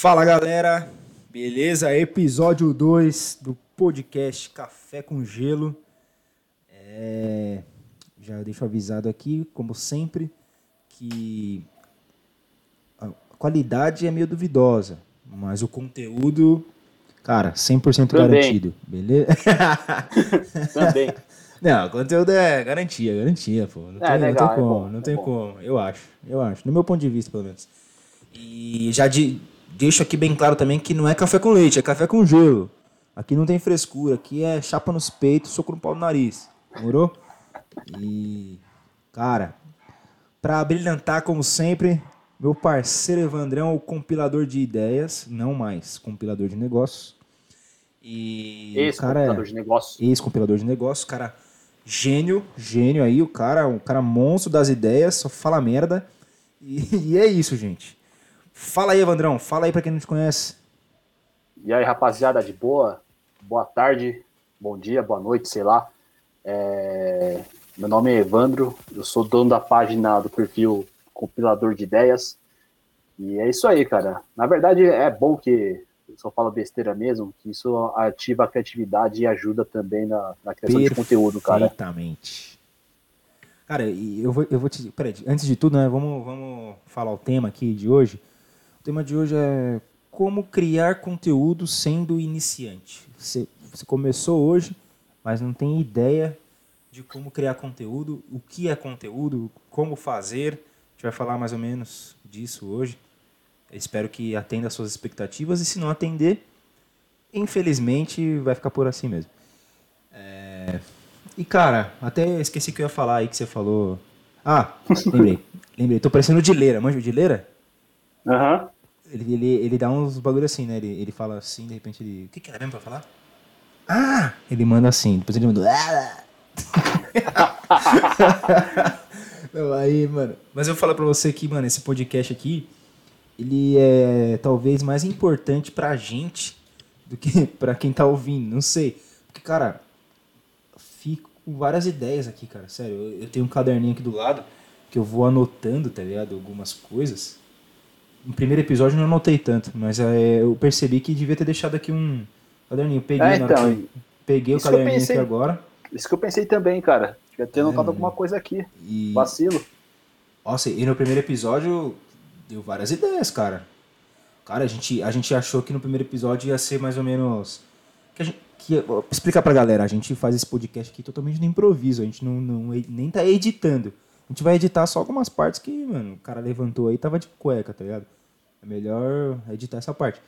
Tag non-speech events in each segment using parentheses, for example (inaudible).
Fala galera, beleza? Episódio 2 do podcast Café com Gelo. É, Já deixo avisado aqui, como sempre, que a qualidade é meio duvidosa, mas o conteúdo, cara, 100% Também. garantido, beleza? (laughs) Também. (laughs) Não, o conteúdo é garantia, garantia, pô. Não É, tem, legal, não tem é como, bom, não é tem como. Eu acho, eu acho. No meu ponto de vista, pelo menos. E já de- deixo aqui bem claro também que não é café com leite, é café com gelo. Aqui não tem frescura, aqui é chapa nos peitos, soco no pau no nariz. Demorou? E, cara, pra brilhantar como sempre, meu parceiro Evandrão, o compilador de ideias, não mais compilador de negócios. E cara é de negócio. ex-compilador de negócios, cara gênio, gênio aí, o cara, um cara monstro das ideias, só fala merda. E, e é isso, gente. Fala aí, Evandrão, fala aí pra quem não te conhece. E aí, rapaziada, de boa? Boa tarde, bom dia, boa noite, sei lá. É, Meu nome é Evandro, eu sou dono da página do perfil Compilador de Ideias. E é isso aí, cara. Na verdade, é bom que eu só falo besteira mesmo, que isso ativa a criatividade e ajuda também na, na criação de conteúdo, cara. Perfeitamente. Cara, eu vou, eu vou te. Peraí, antes de tudo, né? Vamos, vamos falar o tema aqui de hoje. O tema de hoje é como criar conteúdo sendo iniciante. Você, você começou hoje, mas não tem ideia de como criar conteúdo, o que é conteúdo, como fazer. A gente vai falar mais ou menos disso hoje. Eu espero que atenda às suas expectativas e se não atender, infelizmente vai ficar por assim mesmo. É, E cara, até esqueci que eu ia falar aí que você falou. Ah, lembrei. lembrei. Tô parecendo o Dileira. Manja o Dileira? Aham. Ele, ele, ele dá uns bagulho assim, né? Ele, ele fala assim, de repente ele. O que, que era mesmo pra falar? Ah! Ele manda assim, depois ele manda. "Ah!" (laughs) Não, aí, mano. Mas eu vou falar pra você que, mano, esse podcast aqui, ele é talvez mais importante pra gente do que (laughs) pra quem tá ouvindo. Não sei. Porque, cara, fico com várias ideias aqui, cara. Sério, eu, eu tenho um caderninho aqui do lado que eu vou anotando, tá ligado? Algumas coisas. No primeiro episódio eu não anotei tanto, mas é, eu percebi que devia ter deixado aqui um caderninho. Peguei, É, então, que eu- peguei o caderninho pensei. aqui agora. Isso que eu pensei também, cara. Devia ter É, notado alguma coisa aqui. E, Vacilo. nossa, e no primeiro episódio deu várias ideias, cara. Cara, a gente, a gente achou que no primeiro episódio ia ser mais ou menos. Que a gente, que, explicar pra galera, a gente faz esse podcast aqui totalmente no improviso, a gente não, não nem tá editando. A gente vai editar só algumas partes que, mano, o cara levantou aí e tava de cueca, tá ligado? É melhor editar essa parte.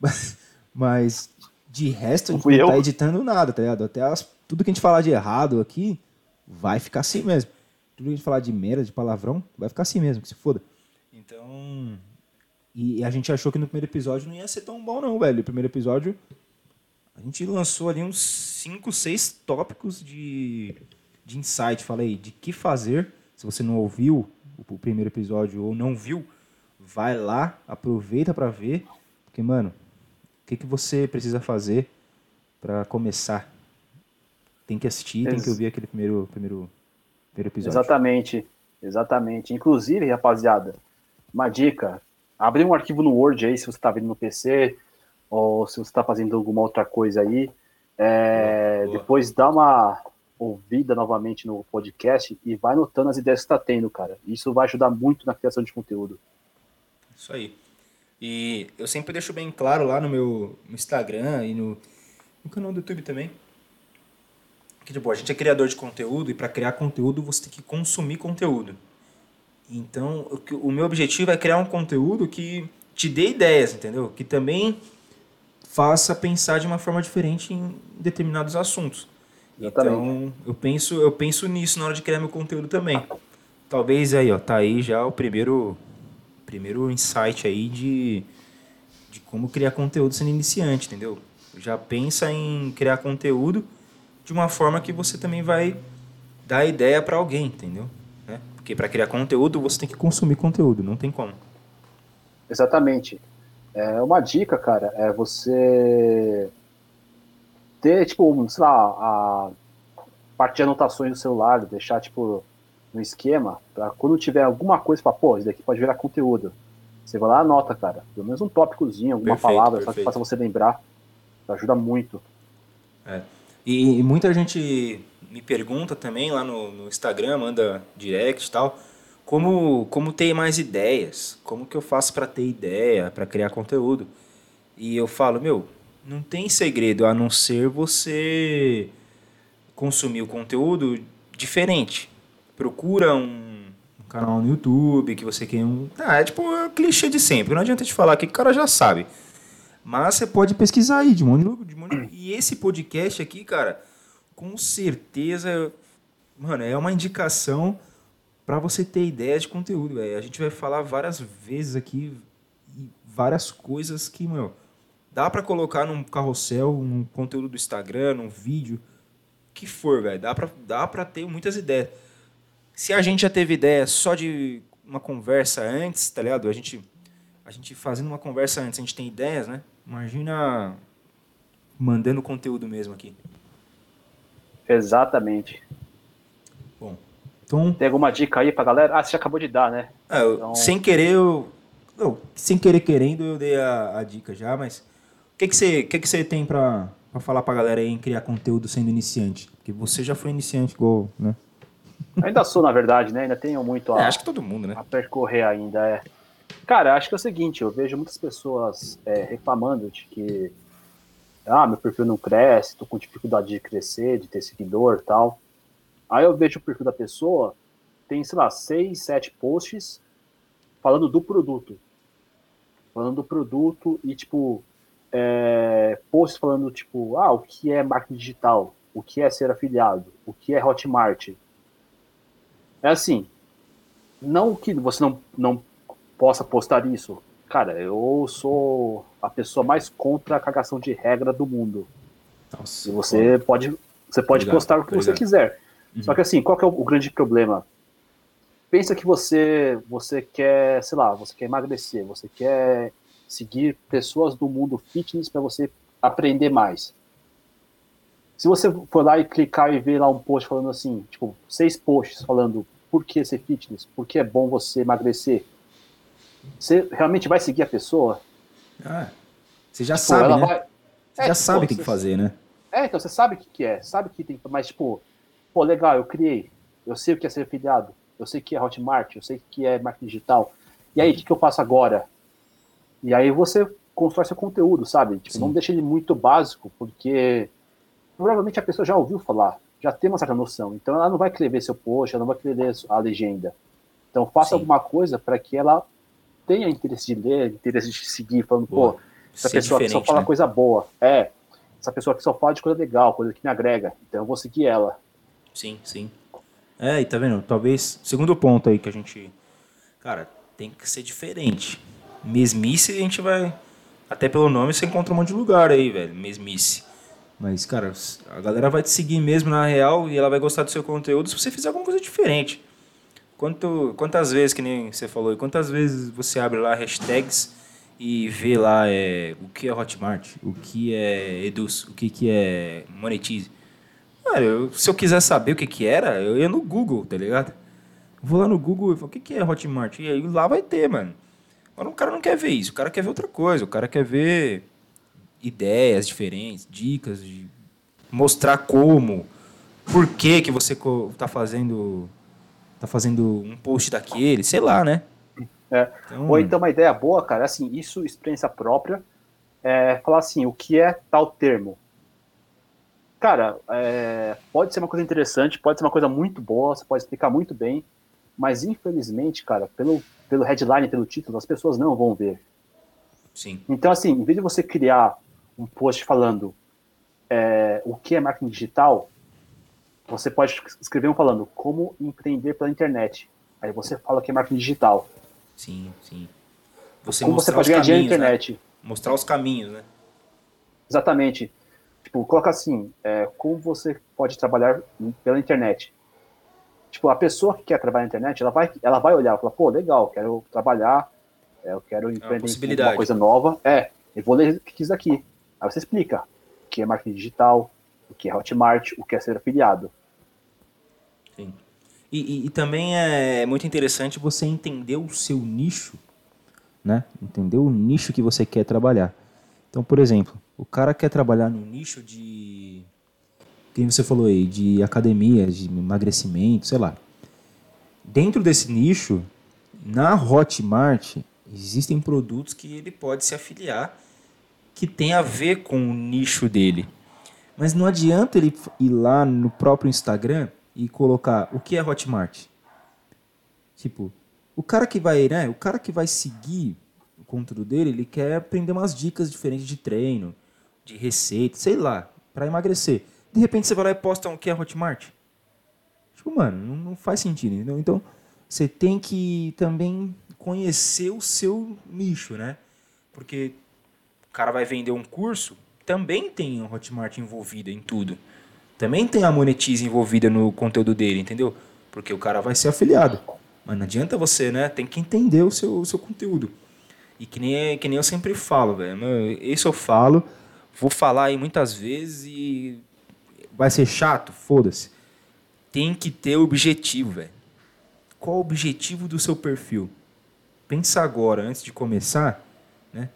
(laughs) Mas de resto, a gente não tá editando nada, tá ligado? Até as- tudo que a gente falar de errado aqui vai ficar assim mesmo. Tudo que a gente falar de merda, de palavrão, vai ficar assim mesmo, que se foda. Então. E a gente achou que no primeiro episódio não ia ser tão bom, não, velho. O primeiro episódio. A gente lançou ali uns 5, 6 tópicos de, de insight. Falei, de que fazer. Se você não ouviu o, primeiro episódio ou não viu, vai lá, aproveita pra ver. Porque, mano, o que, que você precisa fazer pra começar? Tem que assistir, tem Ex- que ouvir aquele primeiro, primeiro, primeiro episódio. Exatamente, exatamente. Inclusive, rapaziada, uma dica: abrir um arquivo no Word aí, se você está vendo no PC, ou se você está fazendo alguma outra coisa aí. É. Depois dá uma ouvida novamente no podcast e vai notando as ideias que está tendo, cara. Isso vai ajudar muito na criação de conteúdo. Isso aí. E eu sempre deixo bem claro lá no meu Instagram e no, no canal do YouTube também. Que, tipo, a gente é criador de conteúdo e para criar conteúdo você tem que consumir conteúdo. Então, o, o meu objetivo é criar um conteúdo que te dê ideias, entendeu? Que também faça pensar de uma forma diferente em determinados assuntos. Exatamente. Então, eu penso, eu penso nisso na hora de criar meu conteúdo também. Talvez aí, ó, tá aí já o primeiro primeiro insight aí de, de como criar conteúdo sendo iniciante, entendeu? Já pensa em criar conteúdo de uma forma que você também vai dar ideia para alguém, entendeu? Né? Porque para criar conteúdo você tem que consumir conteúdo, não tem como. Exatamente. É uma dica, cara, é você ter, tipo, sei lá, a parte de anotações do celular, deixar, tipo, no esquema, pra quando tiver alguma coisa, falar, pô, isso daqui pode virar conteúdo. Você vai lá anota, cara. Pelo menos um tópicozinho, alguma perfeito, palavra, perfeito. só que faça você lembrar. Ajuda muito. É. E, e, muita gente me pergunta também lá no, no Instagram, manda direct e tal, como, como ter mais ideias, como que eu faço para ter ideia, para criar conteúdo. E eu falo, meu, não tem segredo a não ser você consumir o conteúdo diferente. Procura um, canal no YouTube que você quer um. Ah, é tipo um clichê de sempre. Não adianta te falar que o cara já sabe. Mas você pode pesquisar aí de monte de monte. E esse podcast aqui, cara, com certeza, mano, é uma indicação para você ter ideia de conteúdo. Véio. A gente vai falar várias vezes aqui várias coisas que, meu, dá para colocar num carrossel, num conteúdo do Instagram, num vídeo, que for, velho. Dá pra, dá pra ter muitas ideias. Se a gente já teve ideia só de uma conversa antes, tá ligado? A gente, a gente fazendo uma conversa antes, a gente tem ideias, né? Imagina mandando conteúdo mesmo aqui. Exatamente. Bom, então... Tem alguma dica aí pra galera? Ah, você acabou de dar, né? É, então... Sem querer, eu... Não, sem querer querendo, eu dei a, a dica já, mas... O que, que, você, que, que você tem pra, pra falar pra galera aí em criar conteúdo sendo iniciante? Porque você já foi iniciante, igual, né? Ainda sou, na verdade, né? Ainda tenho muito a, é, acho que todo mundo, né? a percorrer ainda. É. Cara, acho que é o seguinte, eu vejo muitas pessoas é, reclamando de que ah, meu perfil não cresce, tô com dificuldade de crescer, de ter seguidor tal. Aí eu vejo o perfil da pessoa, tem, sei lá, seis, sete posts falando do produto. Falando do produto e, tipo, é, posts falando, tipo, ah, o que é marketing digital? O que é ser afiliado? O que é Hotmart? É assim, não que você não, não possa postar isso. Cara, eu sou a pessoa mais contra a cagação de regra do mundo. Nossa, e você pode, você pode obrigado, postar o que obrigado. você quiser. Uhum. Só que assim, qual que é o, o, grande problema? Pensa que você, você quer, sei lá, você quer emagrecer, você quer seguir pessoas do mundo fitness para você aprender mais. Se você for lá e clicar e ver lá um post falando assim, tipo, seis posts falando por que ser fitness, por que é bom você emagrecer, você realmente vai seguir a pessoa? Ah, você já tipo, sabe, né? Vai... Você é, já sabe o que, que fazer, né? É, então você sabe o que, que é, sabe que tem, mas tipo, pô, legal, eu criei, eu sei o que é ser afiliado, eu sei o que é Hotmart, eu sei o que é marketing digital. E aí, o que, que eu faço agora? E aí você constrói seu conteúdo, sabe? Tipo, não deixa ele muito básico, porque provavelmente a pessoa já ouviu falar, já tem uma certa noção. Então ela não vai querer ver seu post, ela não vai querer ler a legenda. Então faça Sim. alguma coisa para que ela tenha interesse de ler, interesse de seguir, falando, Boa. pô, essa Ser pessoa que só fala né? coisa boa. É, essa pessoa que só fala de coisa legal, coisa que me agrega. Então eu vou seguir ela. Sim, sim. É, e tá vendo? Talvez, segundo ponto aí que a gente. Cara, tem que ser diferente. Mesmice a gente vai. Até pelo nome você encontra um monte de lugar aí, velho. Mesmice. Mas, cara, a galera vai te seguir mesmo na real e ela vai gostar do seu conteúdo se você fizer alguma coisa diferente. Quanto, quantas vezes, que nem você falou, quantas vezes você abre lá hashtags e vê lá é, o que é Hotmart, o que é Eduz, o que, que é Monetize. Cara, eu, se eu quiser saber o que, que era, eu ia no Google, tá ligado? Vou lá no Google e falo, o que, que é Hotmart? E aí lá vai ter, mano. Agora o cara não quer ver isso, o cara quer ver outra coisa, o cara quer ver ideias diferentes, dicas, de mostrar como, por que, que você está fazendo tá fazendo um post daquele, sei lá, né? É. Então... Ou então uma ideia boa, cara, assim, isso, experiência própria, é falar assim, o que é tal termo? Cara, é, pode ser uma coisa interessante, pode ser uma coisa muito boa, você pode explicar muito bem, mas infelizmente, cara, pelo, pelo headline, pelo título, as pessoas não vão ver. Sim. Então, assim, em vez de você criar um post falando é, o que é marketing digital, você pode escrever um falando como empreender pela internet. Aí você fala que é marketing digital. Sim, sim. Você como você pode ganhar dinheiro na internet. Né? Mostrar os caminhos, né? Exatamente. Tipo, coloca assim, é, como você pode trabalhar pela internet. Tipo, a pessoa que quer trabalhar na internet, ela vai, ela vai olhar e falar, pô, legal, quero trabalhar, é, eu quero é empreender uma coisa nova. É, eu vou ler o que quis aqui. Aí você explica o que é marketing digital, o que é Hotmart, o que é ser afiliado. Sim. E, e, e também é muito interessante você entender o seu nicho né? Entender o nicho que você quer trabalhar. Então, por exemplo, o cara quer trabalhar no nicho de quem você falou aí, de academias, de emagrecimento, sei lá. Dentro desse nicho, na Hotmart, existem produtos que ele pode se afiliar que tem a ver com o nicho dele. Mas não adianta ele ir lá no próprio Instagram e colocar o que é Hotmart. Tipo, o cara que vai, né? O cara que vai seguir o conteúdo dele, ele quer aprender umas dicas diferentes de treino, de receita, sei lá, para emagrecer. De repente você vai lá e posta o que é Hotmart. Tipo, mano, não, faz sentido, entendeu? Então, você tem que também conhecer o seu nicho, né? Porque o cara vai vender um curso, também tem o Hotmart envolvida em tudo. Também tem a Monetize envolvida no conteúdo dele, entendeu? Porque o cara vai ser afiliado. Mas não adianta você, né? Tem que entender o seu, o seu conteúdo. E que nem, que nem eu sempre falo, velho. Isso eu falo, vou falar aí muitas vezes e vai ser chato, foda-se. Tem que ter objetivo, velho. Qual o objetivo do seu perfil? Pensa agora, antes de começar, né?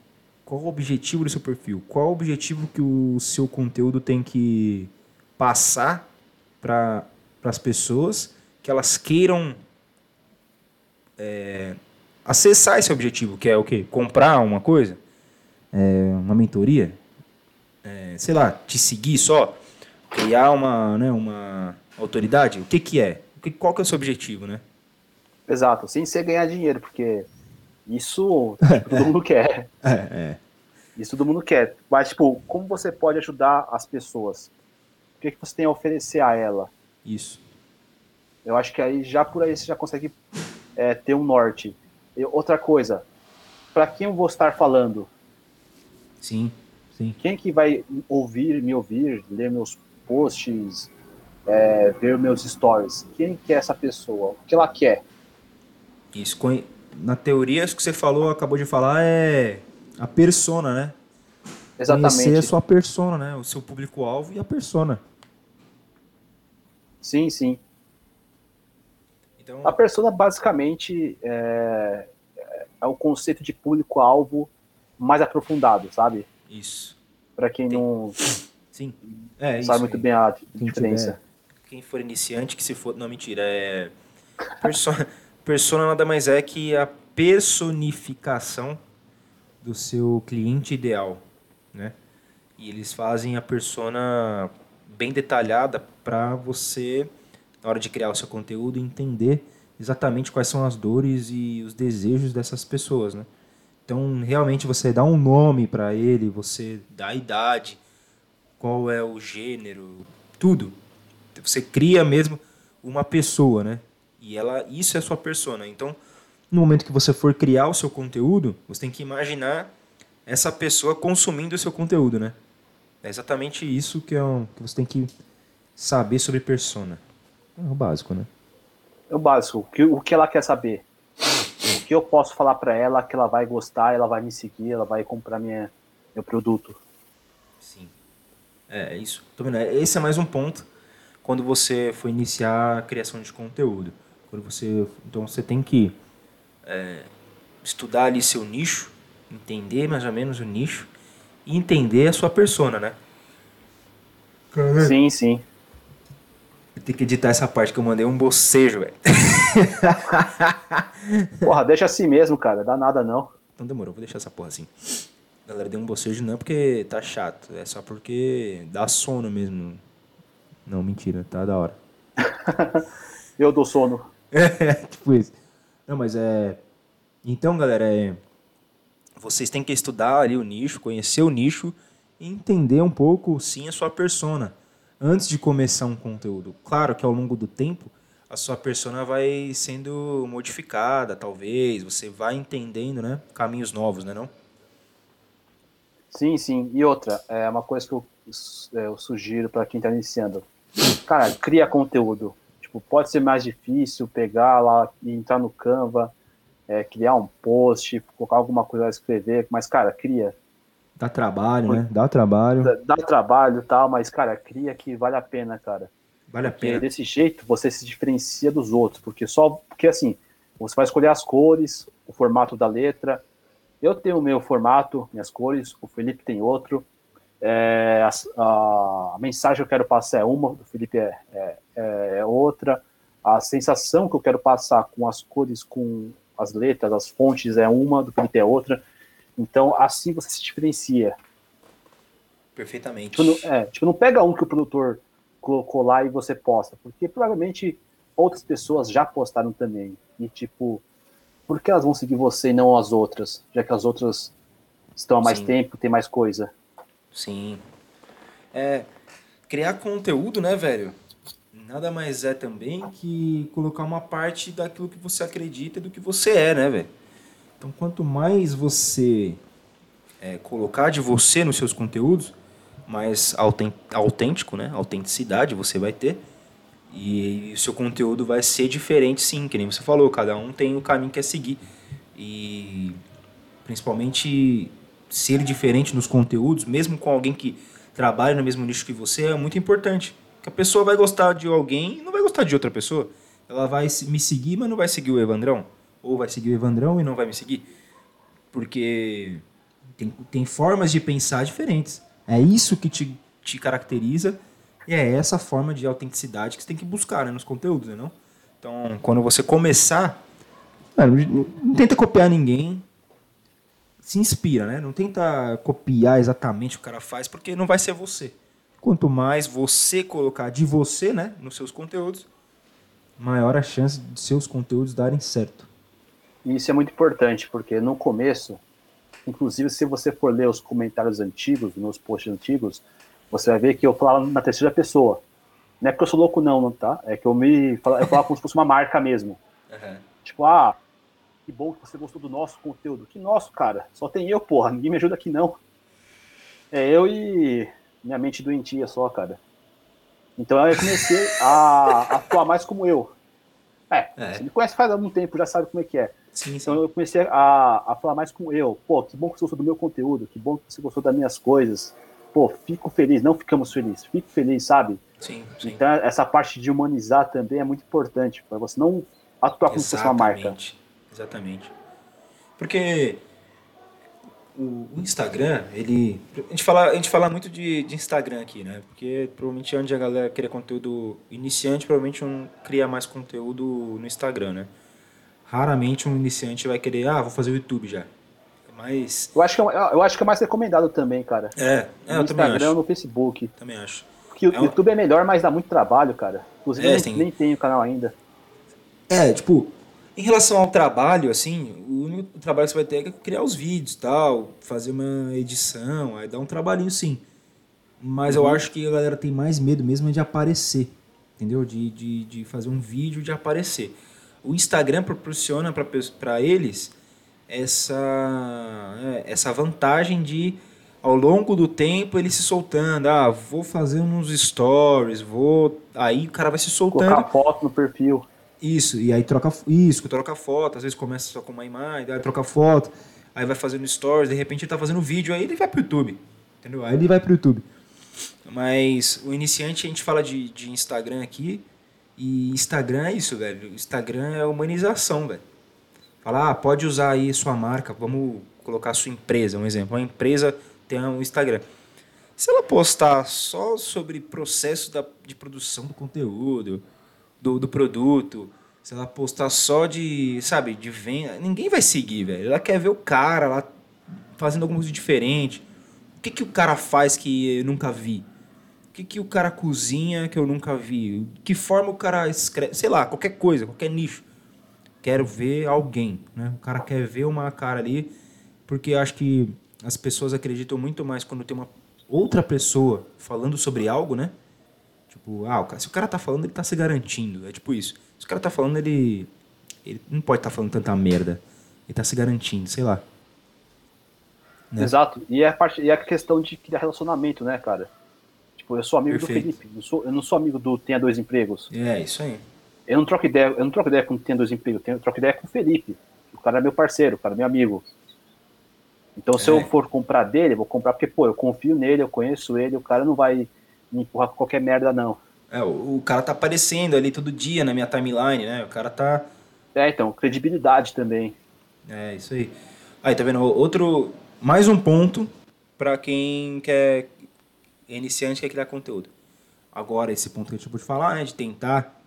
Qual o objetivo do seu perfil? Qual o objetivo que o seu conteúdo tem que passar para as pessoas que elas queiram é, acessar esse objetivo, que é o quê? Comprar uma coisa? É, uma mentoria? É, sei lá, te seguir só? Criar uma, né, uma autoridade? O que, que é? Qual que é o seu objetivo, né? Exato, sem ser ganhar dinheiro, porque isso (laughs) todo mundo quer. É, é. Isso todo mundo quer. Mas, tipo, como você pode ajudar as pessoas? O que, que você tem a oferecer a ela? Isso. Eu acho que aí já por aí você já consegue é, ter um norte. E outra coisa, para quem eu vou estar falando? Sim, sim. Quem que vai ouvir, me ouvir, ler meus posts, é, ver meus stories? Quem que é essa pessoa? O que ela quer? Isso, na teoria, isso que você falou, acabou de falar, é a persona, né? Exatamente. Conhecer a sua persona, né? O seu público-alvo e a persona. Sim, sim. Então... A persona, basicamente, é, é o conceito de público-alvo mais aprofundado, sabe? Isso. Para quem Tem... não sim. É, sabe muito bem a diferença. Quem for iniciante, que se for... Não, mentira. É... Persona... (laughs) Persona nada mais é que a personificação do seu cliente ideal, né? E eles fazem a persona bem detalhada para você, na hora de criar o seu conteúdo, entender exatamente quais são as dores e os desejos dessas pessoas, né? Então, realmente você dá um nome para ele, você dá a idade, qual é o gênero, tudo. Você cria mesmo uma pessoa, né? E ela, isso é a sua persona. Então, no momento que você for criar o seu conteúdo, você tem que imaginar essa pessoa consumindo o seu conteúdo, né? É exatamente isso que, é um, que você tem que saber sobre persona. É o básico, né? É o básico. O que, o que ela quer saber? O que eu posso falar para ela que ela vai gostar, ela vai me seguir, ela vai comprar minha, meu produto. Sim. É, é isso. Vendo? Esse é mais um ponto quando você for iniciar a criação de conteúdo. Quando você, então você tem que é, estudar ali seu nicho, entender mais ou menos o nicho e entender a sua persona, né? Sim, sim. Eu tenho que editar essa parte que eu mandei um bocejo, velho. (laughs) porra, deixa assim mesmo, cara. Dá nada não. Então demorou, vou deixar essa porra assim. Galera, deu um bocejo não é porque tá chato, é só porque dá sono mesmo. Não, mentira, tá da hora. (laughs) eu dou sono. É, (laughs) tipo isso. Não, mas é. Então, galera, é. Vocês têm que estudar ali o nicho, conhecer o nicho e entender um pouco, sim, a sua persona. Antes de começar um conteúdo. Claro que ao longo do tempo, a sua persona vai sendo modificada, talvez. Você vai entendendo, né? Caminhos novos, né? Não? Sim, sim. E outra, é uma coisa que eu, é, eu sugiro para quem está iniciando. Cara, cria conteúdo. Tipo, pode ser mais difícil pegar lá e entrar no Canva, é, criar um post, colocar alguma coisa a escrever, mas, cara, cria. Dá trabalho, né? Dá trabalho. Dá, dá trabalho e tal, mas, cara, cria que vale a pena, cara. Vale a pena. Desse jeito você se diferencia dos outros, porque só porque assim, você vai escolher as cores, o formato da letra, Eu tenho o meu formato, minhas cores, o Felipe tem outro. É, a, a, mensagem que eu quero passar é uma, o Felipe é, é, é, outra. A sensação que eu quero passar com as cores, com as letras, as fontes é uma, do Felipe é outra. Então, assim você se diferencia. Perfeitamente. Tipo, não, é, tipo, não pega um que o produtor colocou lá e você posta, porque provavelmente outras pessoas já postaram também. E, tipo, por que elas vão seguir você e não as outras? Já que as outras estão há mais Sim. tempo, tem mais coisa. Sim. É, criar conteúdo, né, velho? Nada mais é também que colocar uma parte daquilo que você acredita e do que você é, né, velho? Então, quanto mais você é, colocar de você nos seus conteúdos, mais autêntico, né? Autenticidade você vai ter. E o seu conteúdo vai ser diferente, sim, que nem você falou. Cada um tem o caminho que quer seguir. E principalmente ser diferente nos conteúdos, mesmo com alguém que trabalha no mesmo nicho que você, é muito importante. Porque a pessoa vai gostar de alguém e não vai gostar de outra pessoa. Ela vai me seguir, mas não vai seguir o Evandrão. Ou vai seguir o Evandrão e não vai me seguir. Porque tem, tem formas de pensar diferentes. É isso que te, te caracteriza e é essa forma de autenticidade que você tem que buscar né, nos conteúdos, né, não? Então, quando você começar, não tenta copiar ninguém, se inspira, né? Não tenta copiar exatamente o que o cara faz, porque não vai ser você. Quanto mais você colocar de você, né, nos seus conteúdos, maior a chance de seus conteúdos darem certo. E isso é muito importante, porque no começo, inclusive se você for ler os comentários antigos, nos posts antigos, você vai ver que eu falava na terceira pessoa. Não é porque eu sou louco, não, tá? É que eu me. Eu falava como se fosse uma marca mesmo. Uhum. Tipo, ah, que bom que você gostou do nosso conteúdo. Que nosso, cara? Só tem eu, porra. Ninguém me ajuda aqui, não. É eu e minha mente doentia só, cara. Então eu comecei a atuar mais como eu. É, é, você me conhece faz algum tempo, já sabe como é que é. Sim, então sim. eu comecei a, a falar mais como eu. Pô, que bom que você gostou do meu conteúdo, que bom que você gostou das minhas coisas pô, fico feliz, não ficamos felizes, fico feliz, sabe? Sim, sim. Então, essa parte de humanizar também é muito importante, para você não atuar como se fosse uma marca. Exatamente. Porque o Instagram, ele. A gente fala, a gente fala muito de, de Instagram aqui, né? Porque provavelmente onde a galera cria conteúdo iniciante, provavelmente um cria mais conteúdo no Instagram, né? Raramente um iniciante vai querer, ah, vou fazer o YouTube já. Mas. Eu acho que é, eu acho que é mais recomendado também, cara. É, é no Instagram, no Facebook. Também acho. Porque o é YouTube é melhor, mas dá muito trabalho, cara. Inclusive, é, nem, tem... nem tenho canal ainda. É, tipo, em relação ao trabalho, assim, o único trabalho que você vai ter é criar os vídeos tal, fazer uma edição, aí dá um trabalhinho sim. Mas uhum. eu acho que a galera tem mais medo mesmo de aparecer, entendeu? De, de, de fazer um vídeo de aparecer. O Instagram proporciona para eles essa, é, essa vantagem de ao longo do tempo ele se soltando. Ah, vou fazer uns stories, vou. Aí o cara vai se soltando. Colocar foto no perfil. Isso, e aí troca isso, troca foto, às vezes começa só com uma imagem, aí troca foto, aí vai fazendo stories, de repente ele tá fazendo vídeo, aí ele vai pro YouTube. Entendeu? Aí ele vai pro YouTube. Mas o iniciante a gente fala de, de Instagram aqui, e Instagram é isso, velho. Instagram é humanização, velho. Falar, ah, pode usar aí sua marca, vamos colocar sua empresa, um exemplo. Uma empresa tem um Instagram. Se ela postar só sobre processo da, de produção do conteúdo, do, do produto, se ela postar só de, sabe, de venda, ninguém vai seguir, velho. Ela quer ver o cara lá fazendo alguma coisa diferente. O que, que o cara faz que eu nunca vi? O que, que o cara cozinha que eu nunca vi? Que forma o cara escreve? Sei lá, qualquer coisa, qualquer nicho quero ver alguém, né? O cara quer ver uma cara ali, porque acho que as pessoas acreditam muito mais quando tem uma outra pessoa falando sobre algo, né? Tipo, ah, se o cara tá falando, ele tá se garantindo. É tipo isso. Se o cara tá falando, ele, ele não pode estar tá falando tanta merda. Ele tá se garantindo, sei lá. Né? Exato. E é, a parte, e é a questão de criar relacionamento, né, cara? Tipo, eu sou amigo Perfeito. do Felipe. Eu, sou, eu não sou amigo do Tenha Dois Empregos. É, isso aí. Eu não troco ideia, eu não troco ideia com quem tem dois empregos, eu troco ideia com o Felipe. O cara é meu parceiro, o cara é meu amigo. Então, se é. eu for comprar dele, eu vou comprar porque, pô, eu confio nele, eu conheço ele, o cara não vai me empurrar com qualquer merda, não. É, o, o cara tá aparecendo ali todo dia na minha timeline, né? O cara tá. É, então, credibilidade também. É, isso aí. Aí, tá vendo? Outro, mais um ponto para quem quer iniciante quer criar conteúdo. Agora, esse ponto que eu te de falar, né, de tentar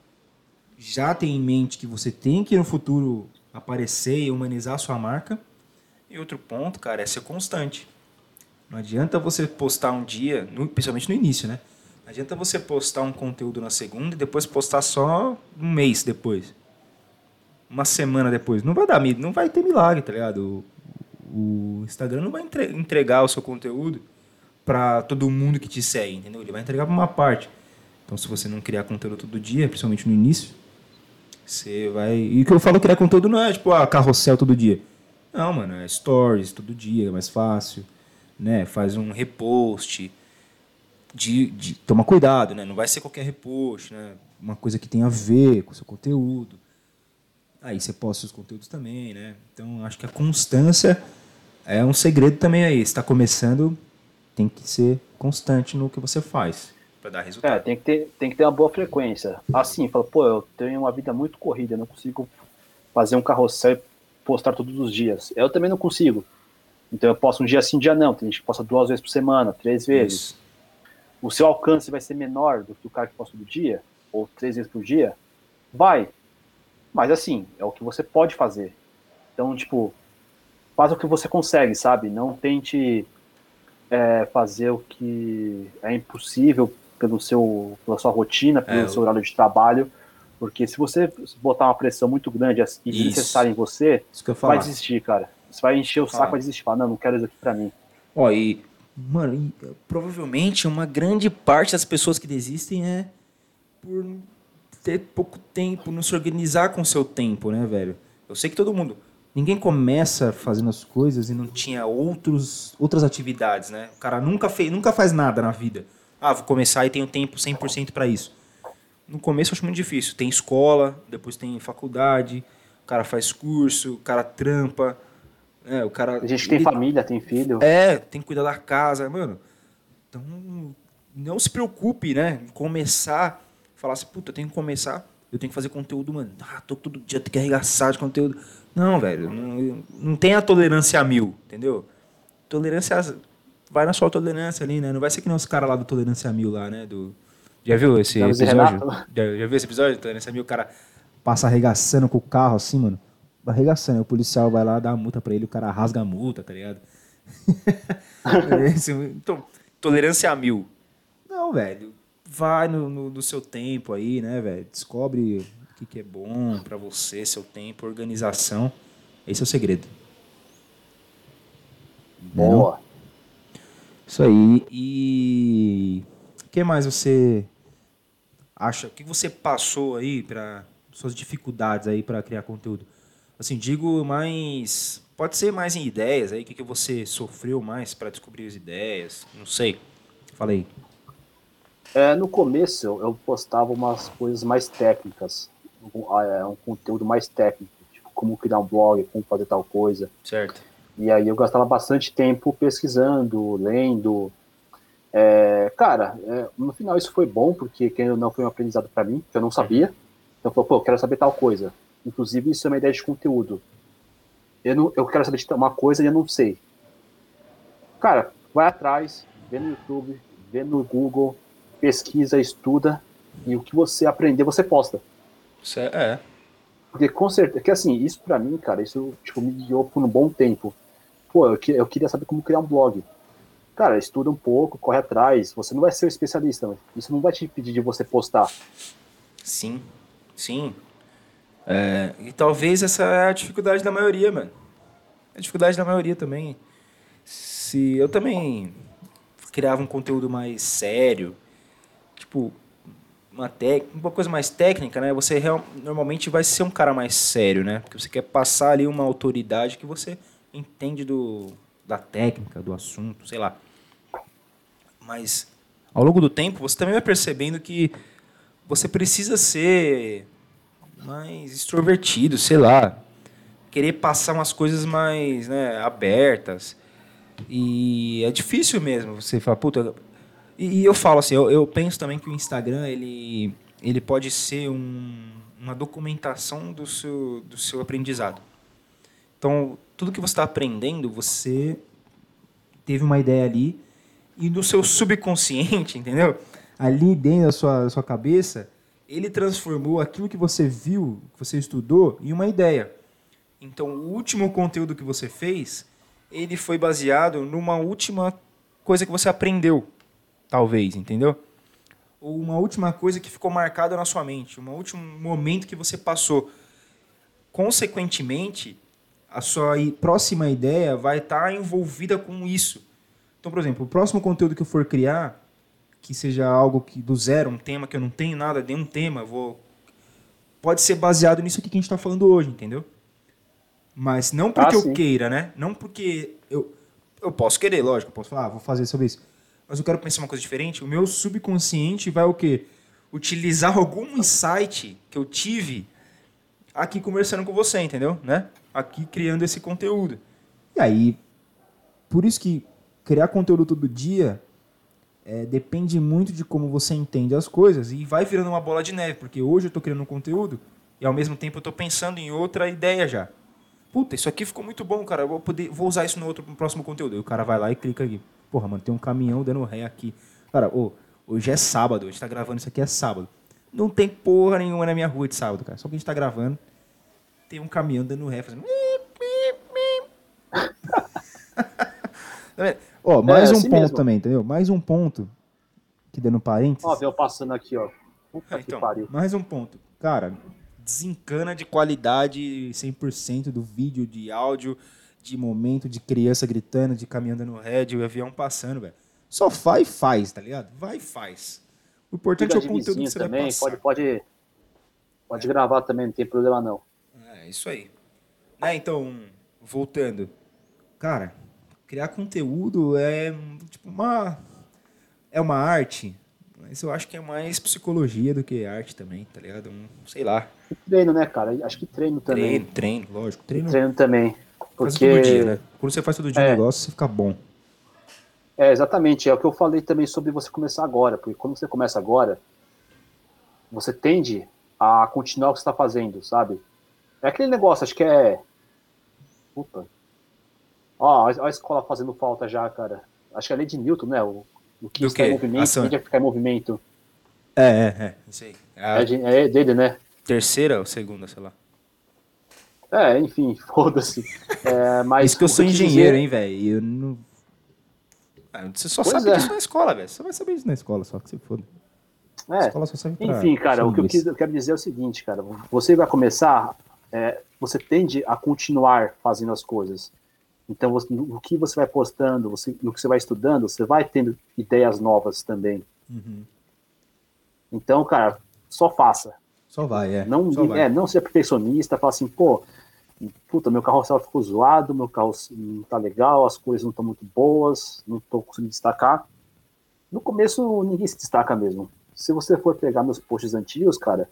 já ter em mente que você tem que no futuro aparecer e humanizar a sua marca. E outro ponto, cara, é ser constante. Não adianta você postar um dia, principalmente no início, né? Não adianta você postar um conteúdo na segunda e depois postar só um mês depois. Uma semana depois. Não vai dar não vai ter milagre, tá ligado? O, Instagram não vai entregar o seu conteúdo para todo mundo que te segue, entendeu? Ele vai entregar para uma parte. Então, se você não criar conteúdo todo dia, principalmente no início, você vai. E o que eu falo criar conteúdo não é tipo, ah, carrossel todo dia. Não, mano, é stories todo dia, é mais fácil. Né? Faz um repost. De, de, toma cuidado, né? Não vai ser qualquer repost, né? Uma coisa que tem a ver com o seu conteúdo. Aí você posta os conteúdos também, né? Então acho que a constância é um segredo também aí. está começando, tem que ser constante no que você faz para dar resultado. É, tem que, ter, tem que ter uma boa frequência. Assim, fala, pô, eu tenho uma vida muito corrida, não consigo fazer um carrossel e postar todos os dias. Eu também não consigo. Então eu posto um dia sim, um dia não. Tem gente que posta duas vezes por semana, três vezes. Isso. O seu alcance vai ser menor do que o cara que posta todo dia, ou três vezes por dia? Vai. Mas assim, é o que você pode fazer. Então, tipo, faz o que você consegue, sabe? Não tente é, fazer o que é impossível pelo seu, pela sua rotina, pelo é, seu horário de trabalho, porque se você botar uma pressão muito grande e desnecessária em você, vai desistir, cara. Você vai encher o saco, vai desistir, falar, não, não quero isso aqui pra mim. Ó, e, mano, e, provavelmente uma grande parte das pessoas que desistem é por ter pouco tempo, não se organizar com o seu tempo, né, velho? Eu sei que todo mundo, ninguém começa fazendo as coisas e não tinha outros, outras atividades, né? O cara nunca, fez, nunca faz nada na vida. Ah, vou começar e tenho tempo 100% para isso. No começo eu acho muito difícil. Tem escola, depois tem faculdade, o cara faz curso, o cara trampa. É, o cara, a gente tem ele... família, tem filho. É, tem que cuidar da casa, mano. Então, não se preocupe, né? Começar, falar assim, puta, eu tenho que começar, eu tenho que fazer conteúdo, mano. Ah, tô todo dia, tenho que arregaçar de conteúdo. Não, velho, não, não tem a tolerância a mil, entendeu? Tolerância vai na sua tolerância ali, né? Não vai ser que nem os caras lá do Tolerância Mil lá, né? Do... Já viu esse já episódio? Já, já, viu esse episódio? Tolerância Mil, o cara passa arregaçando com o carro assim, mano. Arregaçando. O policial vai lá, dá a multa pra ele, o cara rasga a multa, tá ligado? (laughs) então, tolerância mil. Não, velho. Vai no, no, no, seu tempo aí, né, velho? Descobre o que, que é bom para você, seu tempo, organização. Esse é o segredo. Boa. Isso aí. E o que mais você acha? O que você passou aí para suas dificuldades aí para criar conteúdo? Assim, digo mais, pode ser mais em ideias aí, o que, que você sofreu mais para descobrir as ideias? Não sei. Falei. É, no começo eu postava umas coisas mais técnicas, um, é, um conteúdo mais técnico, tipo como criar um blog, como fazer tal coisa. Certo e aí eu gastava bastante tempo pesquisando, lendo. É, cara, é, no final isso foi bom, porque quem não foi um aprendizado para mim, que eu não sabia. Então eu falei, pô, eu quero saber tal coisa. Inclusive, isso é uma ideia de conteúdo. Eu, não, eu quero saber de uma coisa e eu não sei. Cara, vai atrás, vê no YouTube, vê no Google, pesquisa, estuda, e o que você aprender, você posta. Isso é. é. Porque com certeza, que assim, isso para mim, cara, isso tipo, me guiou por um bom tempo pô, eu, eu queria saber como criar um blog. Cara, estuda um pouco, corre atrás. Você não vai ser um especialista, isso não vai te pedir de você postar. Sim, sim. É, e talvez essa é a dificuldade da maioria, mano. A dificuldade da maioria também. Se eu também criava um conteúdo mais sério, tipo, uma, uma coisa mais técnica, né? Você real, normalmente vai ser um cara mais sério, né? Porque você quer passar ali uma autoridade que você entende do, da técnica, do assunto, sei lá. Mas ao longo do tempo, você também vai percebendo que você precisa ser mais extrovertido, sei lá. Querer passar umas coisas mais né, abertas. E é difícil mesmo você falar, puta. E, e eu falo assim, eu, eu, penso também que o Instagram ele, ele pode ser um, uma documentação do seu, do seu aprendizado. Então, tudo que você está aprendendo, você teve uma ideia ali e no seu subconsciente, (laughs) entendeu? Ali dentro da sua, da sua cabeça, ele transformou aquilo que você viu, que você estudou, em uma ideia. Então, o último conteúdo que você fez, ele foi baseado numa última coisa que você aprendeu, talvez, entendeu? Ou uma última coisa que ficou marcada na sua mente, um último momento que você passou. Consequentemente, a sua próxima ideia vai estar envolvida com isso. Então, por exemplo, o próximo conteúdo que eu for criar, que seja algo que do zero, um tema que eu não tenho nada, de um tema, vou pode ser baseado nisso aqui que a gente está falando hoje, entendeu? Mas não porque ah, eu queira, né? Não porque eu eu posso querer, lógico, eu posso falar, ah, vou fazer sobre isso. Mas eu quero pensar uma coisa diferente. O meu subconsciente vai o quê? Utilizar (laughs) algum insight que eu tive aqui conversando com você, entendeu? Né? Aqui criando esse conteúdo. E aí, por isso que criar conteúdo todo dia é, depende muito de como você entende as coisas e vai virando uma bola de neve, porque hoje eu estou criando um conteúdo e ao mesmo tempo eu estou pensando em outra ideia já. Puta, isso aqui ficou muito bom, cara. Eu vou, poder, vou usar isso no outro no próximo conteúdo. Aí o cara vai lá e clica aqui. Porra, mano, tem um caminhão dando ré aqui. Cara, hoje é sábado, a gente tá gravando isso aqui é sábado. Não tem porra nenhuma na minha rua de sábado, cara. Só que a gente tá gravando, tem um caminhão dando ré, fazendo. (laughs) ó, mais é, um assim ponto mesmo. também, entendeu? Mais um ponto. Que dando parênteses. Ó, veio passando aqui, ó. Puta é, então, mais um ponto. Cara, desencana de qualidade 100% do vídeo, de áudio, de momento, de criança gritando, de caminhando no red, o avião passando, velho. Só vai e faz, tá ligado? Vai e faz. O importante é o conteúdo que você também, vai passar. Pode, pode, pode gravar também, não tem problema não. É, isso aí. Né, então, voltando. Cara, criar conteúdo é tipo uma... É uma arte, mas eu acho que é mais psicologia do que arte também, tá ligado? Um, sei lá. Treino, né, cara? Acho que treino também. Treino, treino, lógico. Treino, treino também. Porque... todo dia, né? Quando você faz todo dia é. negócio, você fica bom. É, exatamente. É o que eu falei também sobre você começar agora. Porque quando você começa agora, você tende a continuar o que você está fazendo, sabe? É aquele negócio, acho que é. Puta. Ó, a escola fazendo falta já, cara. Acho que é a lei de Newton, né? O o que está em movimento Ação. tende a ficar em movimento. É, é, é. Isso aí. É, é, dele, né? Terceira ou segunda, sei lá. É, enfim, (laughs) foda-se. É, mas isso que eu sou engenheiro, dizer... hein, velho? Eu não. Ah, você só pois sabe é. disso na escola, velho. Você vai saber isso na escola, só que você foda. É. escola só serve pra Enfim, cara, o que eu, quero dizer é o seguinte, cara. Você vai começar, é, você tende a continuar fazendo as coisas. Então, você, no que você vai postando, você, no que você vai estudando, você vai tendo ideias novas também. Uhum. Então, cara, só faça. Só vai, é. Não, só vai. é, não seja perfeccionista, fala assim, pô, puta, meu carrossel ficou zoado, meu carro não tá legal, as cores não estão muito boas, não tô conseguindo destacar. No começo, ninguém se destaca mesmo. Se você for pegar meus posts antigos, cara,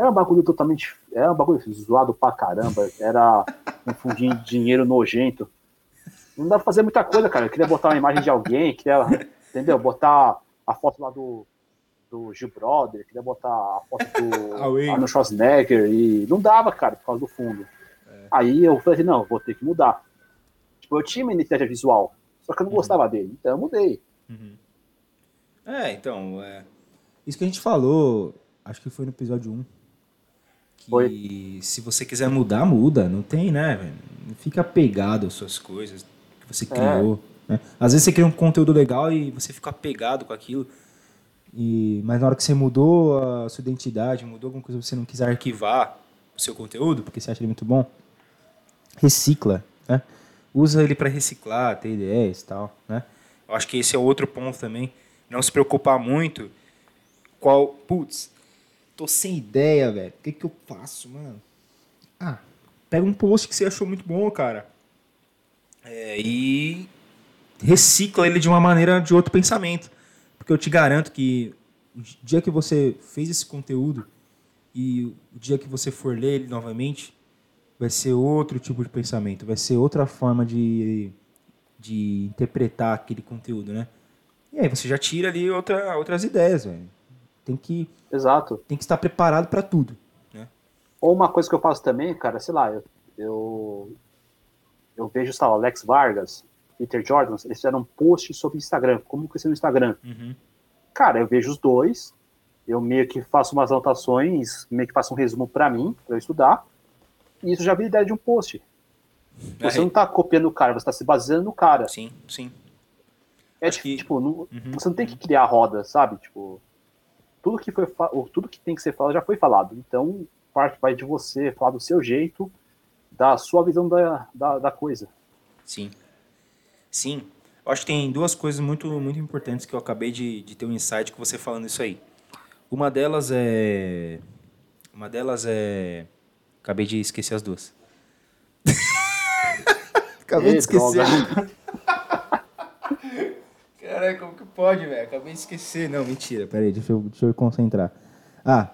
era um bagulho totalmente. Era um bagulho zoado pra caramba. Era um fundinho de dinheiro nojento. Não dá pra fazer muita coisa, cara. Eu queria botar uma imagem de alguém, queria, entendeu? Botar a foto lá do, do Gil Brother, queria botar a foto do (laughs) Arnold Schwarzenegger e não dava, cara, por causa do fundo. É. Aí eu falei assim, não, vou ter que mudar. Tipo, eu tinha uma identidade visual, só que eu não uhum. gostava dele, então eu mudei. Uhum. É, então, é... isso que a gente falou, acho que foi no episódio 1, que foi. se você quiser mudar, muda, não tem, né, Não fica apegado às suas coisas, você criou. É. Né? Às vezes você cria um conteúdo legal e você fica apegado com aquilo. E, mas na hora que você mudou a sua identidade, mudou alguma coisa, você não quiser arquivar o seu conteúdo, porque você acha ele muito bom, recicla, né? Usa ele para reciclar, ter ideias e tal, né? Eu acho que esse é outro ponto também. Não se preocupar muito qual... Putz, tô sem ideia, velho. O que que eu faço, mano? Ah, pega um post que você achou muito bom, cara. É, e recicla ele de uma maneira de outro pensamento. Porque eu te garanto que o dia que você fez esse conteúdo e o dia que você for ler ele novamente, vai ser outro tipo de pensamento, vai ser outra forma de, de interpretar aquele conteúdo, né? E aí você já tira ali outra, outras ideias, velho. Tem que Exato. Tem que estar preparado para tudo, né? Ou uma coisa que eu faço também, cara, sei lá, eu, eu eu vejo, sei lá, Alex Vargas, Peter Jordan, eles fizeram um post sobre Instagram, como crescer no Instagram. Uhum. Cara, eu vejo os dois, eu meio que faço umas anotações, meio que faço um resumo para mim, para eu estudar, e isso já vira ideia de um post. Você Aí. não tá copiando o cara, você tá se baseando no cara. Sim, sim. É Acho tipo, que- tipo, não- Uhum. você não tem que criar a roda, sabe? Tipo, tudo que foi tudo que tem que ser falado já foi falado. Então, parte vai de você falar do seu jeito, da sua visão da, da, da coisa. Sim. Sim. Eu acho que tem duas coisas muito, muito importantes que eu acabei de, de ter um insight com você falando isso aí. Uma delas é. Uma delas é. Acabei de esquecer as duas. (laughs) acabei Ê, de esquecer. (laughs) Caraca, como que pode, velho? Acabei de esquecer. Não, mentira. Peraí, deixa eu, deixa eu concentrar. Ah,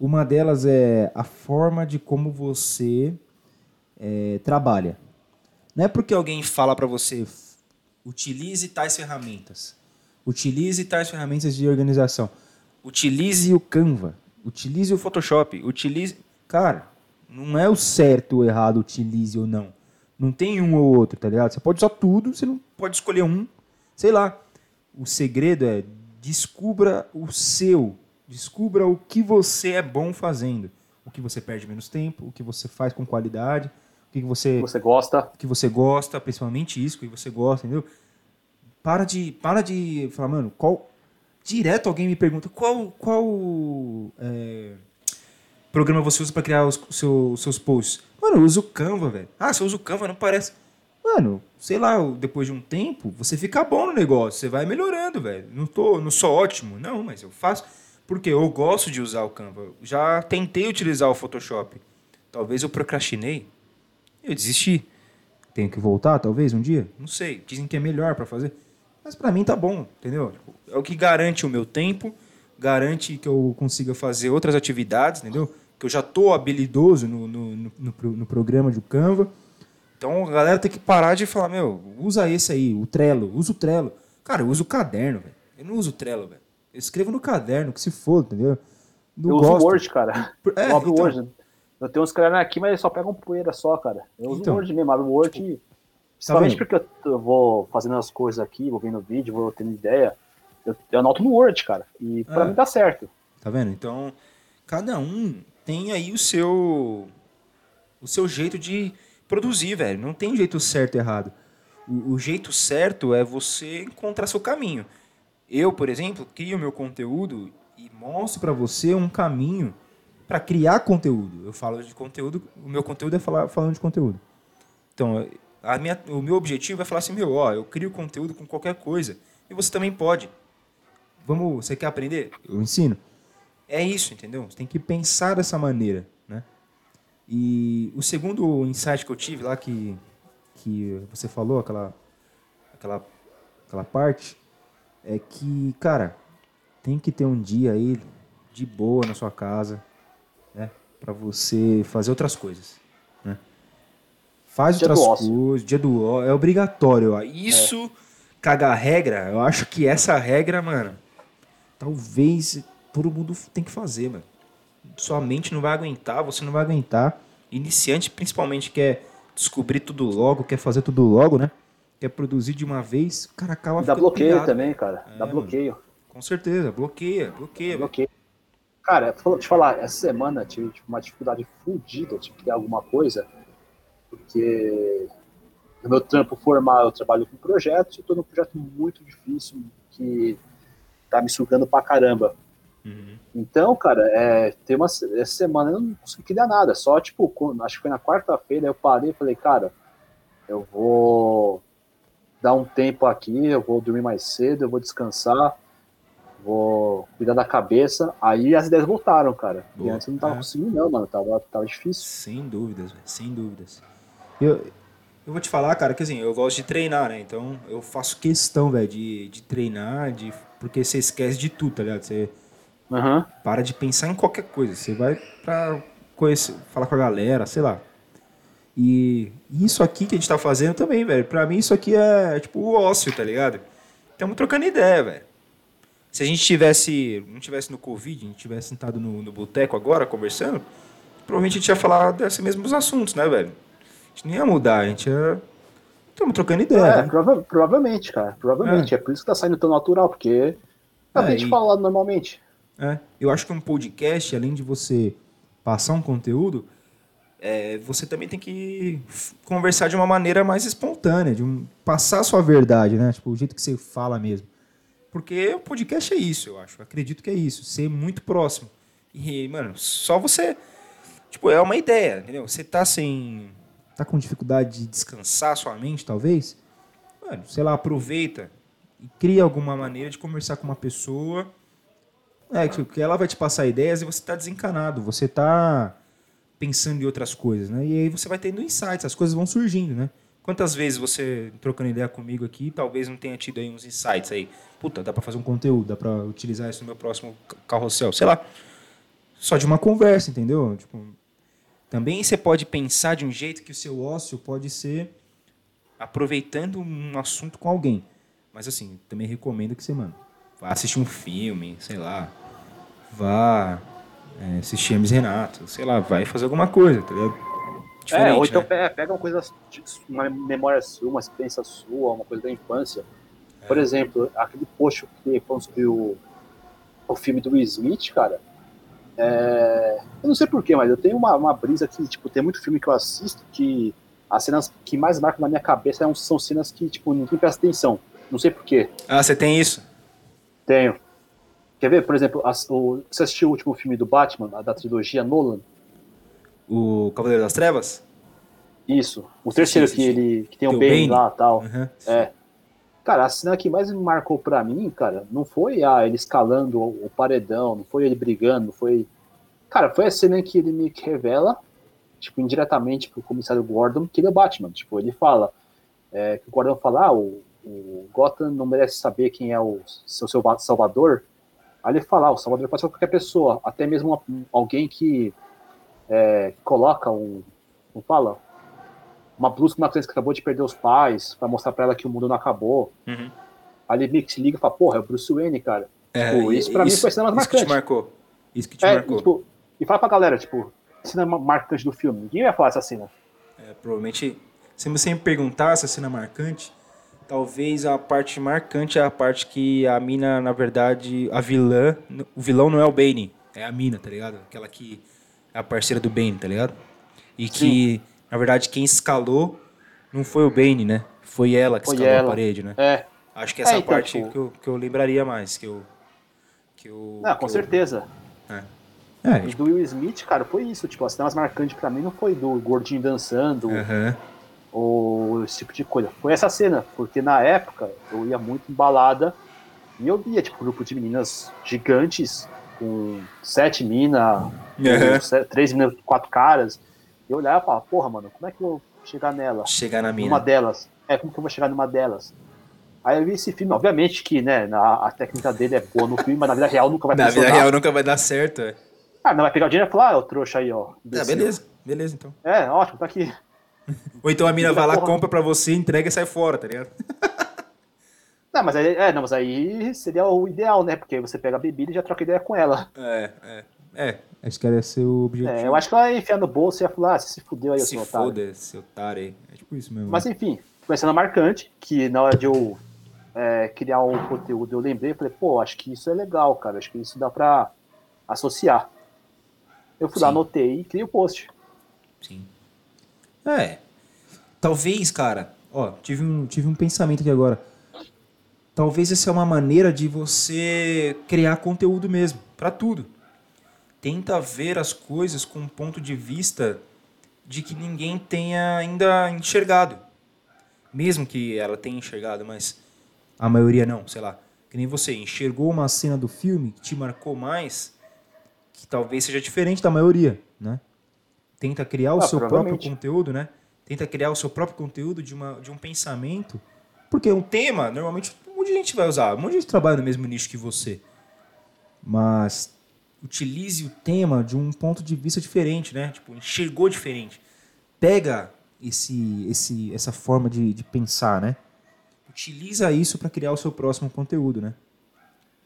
uma delas é a forma de como você é, trabalha. Não é porque alguém fala pra você "F- utilize tais ferramentas, utilize tais ferramentas de organização, utilize o Canva, utilize o Photoshop, utilize. Cara, não é o certo ou errado, utilize ou não. Não tem um ou outro, tá ligado? Você pode usar tudo, você não pode escolher um. Sei lá. O segredo é descubra o seu. Descubra o que você é bom fazendo. O que você perde menos tempo, o que você faz com qualidade, o que você Você gosta, que você gosta, principalmente isso que você gosta, entendeu? Para de, para de falar, mano, qual. Direto alguém me pergunta qual, qual é, programa você usa para criar os, o seu- seus posts. Mano, eu uso o Canva, velho. Ah, você usa o Canva, não parece. Mano, sei lá, depois de um tempo, você fica bom no negócio, você vai melhorando, velho. Não tô, não sou ótimo, não, mas eu faço porque eu gosto de usar o Canva. Já tentei utilizar o Photoshop. Talvez eu procrastinei. Eu desisti. Tenho que voltar, talvez, um dia? Não sei. Dizem que é melhor pra fazer. Mas pra mim tá bom, entendeu? É o que garante o meu tempo, garante que eu consiga fazer outras atividades, entendeu? Que eu já tô habilidoso no, no, no, no no programa de Canva. Então a galera tem que parar de falar, meu, usa esse aí, o Trello, usa o Trello. Cara, eu uso o caderno, velho. Eu não uso o Trello, velho. Eu escrevo no caderno, que se foda, entendeu? Não eu uso gosto. o Word, cara. É, eu abro o então. Word. Eu tenho uns caras aqui, mas eles só pegam poeira só, cara. Eu uso Então. o Word mesmo, abro o Word e... Tá Principalmente vendo? porque eu, vou fazendo as coisas aqui, vou vendo vídeo, vou tendo ideia. Eu, eu anoto no Word, cara. E pra É. mim dá certo. Tá vendo? Então, cada um tem aí o seu o seu jeito de produzir, velho. Não tem jeito certo e errado. O, o jeito certo é você encontrar seu caminho. Eu, por exemplo, crio meu conteúdo e mostro pra você um caminho pra criar conteúdo. Eu falo de conteúdo, o meu conteúdo é falar falando de conteúdo. Então, a minha, o meu objetivo é falar assim, meu, ó, eu crio conteúdo com qualquer coisa e você também pode. Vamos, você quer aprender? Eu ensino. É isso, entendeu? Você tem que pensar dessa maneira? E o segundo insight que eu tive lá que que você falou aquela aquela aquela parte é que, cara, tem que ter um dia aí de boa na sua casa, né, para você fazer outras coisas, né? Faz Dia outras coisas, dia do ó, é obrigatório, ó. Isso cagar regra, eu acho que essa regra, mano, talvez todo mundo tem que fazer, mano. Sua mente não vai aguentar, você não vai aguentar. Iniciante, principalmente, quer descobrir tudo logo, quer fazer tudo logo, né? Quer produzir de uma vez, o cara acaba Dá bloqueio pilhado. também, cara. É, Dá mano. bloqueio. Com certeza, bloqueia, bloqueia. velho. bloqueio. Cara, vou te falar, essa semana eu tive tipo, uma dificuldade fodida de criar alguma coisa, porque no meu trampo formal eu trabalho com projetos e eu tô num projeto muito difícil que tá me sugando pra caramba. Uhum. Então, cara, é, tem uma, essa semana eu não consegui criar nada. Só, tipo, quando- acho que foi na quarta-feira, eu parei e falei, cara, eu vou dar um tempo aqui, eu vou dormir mais cedo, eu vou descansar, vou cuidar da cabeça. Aí as ideias voltaram, cara. E Boa. antes eu não tava É. conseguindo, não, mano. Tava, tava difícil. Sem dúvidas, velho, sem dúvidas. Eu, eu vou te falar, cara, que assim, eu gosto de treinar, né? Então eu faço questão, velho, de, de treinar, de, porque você esquece de tudo, tá ligado? Você Aham. para de pensar em qualquer coisa. Você vai pra conhecer, falar com a galera, sei lá. E isso aqui que a gente tá fazendo também, velho. Pra mim isso aqui é tipo o ócio, tá ligado? Estamos trocando ideia, velho. Se a gente tivesse, não tivesse no Covid, a gente tivesse sentado no, no boteco agora conversando, provavelmente a gente ia falar desses mesmos assuntos, né, velho? A gente não ia mudar, a gente ia Estamos trocando ideia. É, né? prova- provavelmente, cara. Provavelmente. É. por isso que tá saindo tão natural, porque é a gente e- fala normalmente. É, eu acho que um podcast, além de você passar um conteúdo, é, você também tem que conversar de uma maneira mais espontânea, de um, passar a sua verdade, né? Tipo, o jeito que você fala mesmo. Porque o podcast é isso, eu acho. Eu acredito que é isso, ser muito próximo. E, mano, só você. Tipo, é uma ideia, entendeu? Você tá sem. tá com dificuldade de descansar sua mente, talvez. Mano, sei lá, aproveita e cria alguma maneira de conversar com uma pessoa. É, tipo, que ela vai te passar ideias e você tá desencanado, você tá pensando em outras coisas, né? E aí você vai tendo insights, as coisas vão surgindo, né? Quantas vezes você trocando ideia comigo aqui, talvez não tenha tido aí uns insights aí. Puta, dá pra fazer um conteúdo, dá pra utilizar isso no meu próximo ca- carrossel, sei lá. Só de uma conversa, entendeu? Tipo, também você pode pensar de um jeito que o seu ócio pode ser aproveitando um assunto com alguém. Mas assim, também recomendo que você, mano, vá assistir um filme, sei lá. Vá é, assistir Hermes Renato, sei lá, vai fazer alguma coisa, tá ligado? é, ou então né? pe- pega uma coisa, uma memória sua, uma experiência sua, uma coisa da infância. Por É. exemplo, aquele post que falando sobre o, o filme do Will Smith, cara. é, eu não sei porquê, mas eu tenho uma, uma brisa que, tipo, tem muito filme que eu assisto que as cenas que mais marcam na minha cabeça são, são cenas que, tipo, ninguém presta atenção. Não sei porquê. Ah, você tem isso? Tenho. Quer ver, por exemplo, as- o, você assistiu o último filme do Batman, a da trilogia Nolan? O Cavaleiro das Trevas? Isso. O terceiro sim, que sim. ele que tem o o Bane lá e tal. Uhum. É. Cara, a cena que mais me marcou pra mim, cara, não foi ah, ele escalando o, o paredão, não foi ele brigando, não foi. Cara, foi a cena que ele me revela, tipo, indiretamente pro comissário Gordon, que ele é o Batman. Tipo, ele fala. é, que o Gordon fala, ah, o, o Gotham não merece saber quem é o seu, seu salvador. Aí ele fala, ah, o salvador pode ser qualquer pessoa, até mesmo uma- alguém que é, coloca um. Como fala? Uma blusa com uma criança que acabou de perder os pais, pra mostrar pra ela que o mundo não acabou. Uhum. Aí ele meio que se liga e fala, porra, é o Bruce Wayne, cara. É, Tipo, isso pra mim foi a cena mais Isso que te marcante. marcou. Isso que te É, marcou. e, tipo, e fala pra galera, tipo, cena ma- marcante do filme. Ninguém vai falar essa cena. É, provavelmente, se você me perguntar essa cena marcante, talvez a parte marcante é a parte que a mina, na verdade, a vilã, o vilão não é o Bane, é a mina, tá ligado? Aquela que é a parceira do Bane, tá ligado? E que, na verdade, quem escalou não foi o Bane, né? Foi ela que Foi escalou ela. a parede, né? É. Acho que essa É, então, parte tipo- que, eu, que eu lembraria mais, que eu... Que eu Não, que com eu- certeza. É. É, E do Will Smith, cara, foi isso. Tipo, as cenas marcantes pra mim não foi do gordinho dançando aham. Ou esse tipo de coisa. Foi essa cena, porque na época eu ia muito em balada e eu via, tipo, um grupo de meninas gigantes com sete minas, Aham. três meninas, quatro caras. E eu olhava e falava, porra, mano, como é que eu vou chegar nela? Chegar na Numa mina. delas. É, como que eu vou chegar numa delas? Aí eu vi esse filme, obviamente que, né, na- a técnica dele é boa no filme, mas na vida real nunca vai Na vida funcionar. real nunca vai dar certo, é. Ah, não vai pegar o dinheiro e falar, ah, o trouxa aí, ó. Ah, beleza, beleza então. É, ótimo, tá aqui. Ou então a mina vai lá, porra. compra pra você, entrega e sai fora, tá ligado? (laughs) Não, mas aí, é, não, mas aí seria o ideal, né? Porque aí você pega a bebida e já troca ideia com ela. É, é. É, acho que era ser o objetivo. É, eu acho que ela ia enfiar no bolso e ia falar, ah, você se fudeu aí, Se seu otário. foda, esse otário aí. É tipo isso mesmo. Mas enfim, foi cena marcante, que na hora de eu é, criar o conteúdo, eu lembrei, falei, pô, acho que isso é legal, cara, acho que isso dá pra associar. Eu fui lá, Sim. anotei e criei o post. Sim. É. Talvez, cara, ó, tive um, tive um pensamento aqui agora. Talvez essa é uma maneira de você criar conteúdo mesmo, pra tudo. Tenta ver as coisas com um ponto de vista de que ninguém tenha ainda enxergado. Mesmo que ela tenha enxergado, mas a maioria não, sei lá. Que nem você enxergou uma cena do filme que te marcou mais, que talvez seja diferente da maioria, né? Tenta criar o Ah, seu próprio conteúdo, né? Tenta criar o seu próprio conteúdo de, uma, de um pensamento. Porque um tema, normalmente, um monte de gente vai usar. Um monte de gente trabalha no mesmo nicho que você. Mas utilize o tema de um ponto de vista diferente, né? Tipo, enxergou diferente. Pega esse, esse, essa forma de, de pensar, né? Utiliza isso para criar o seu próximo conteúdo, né?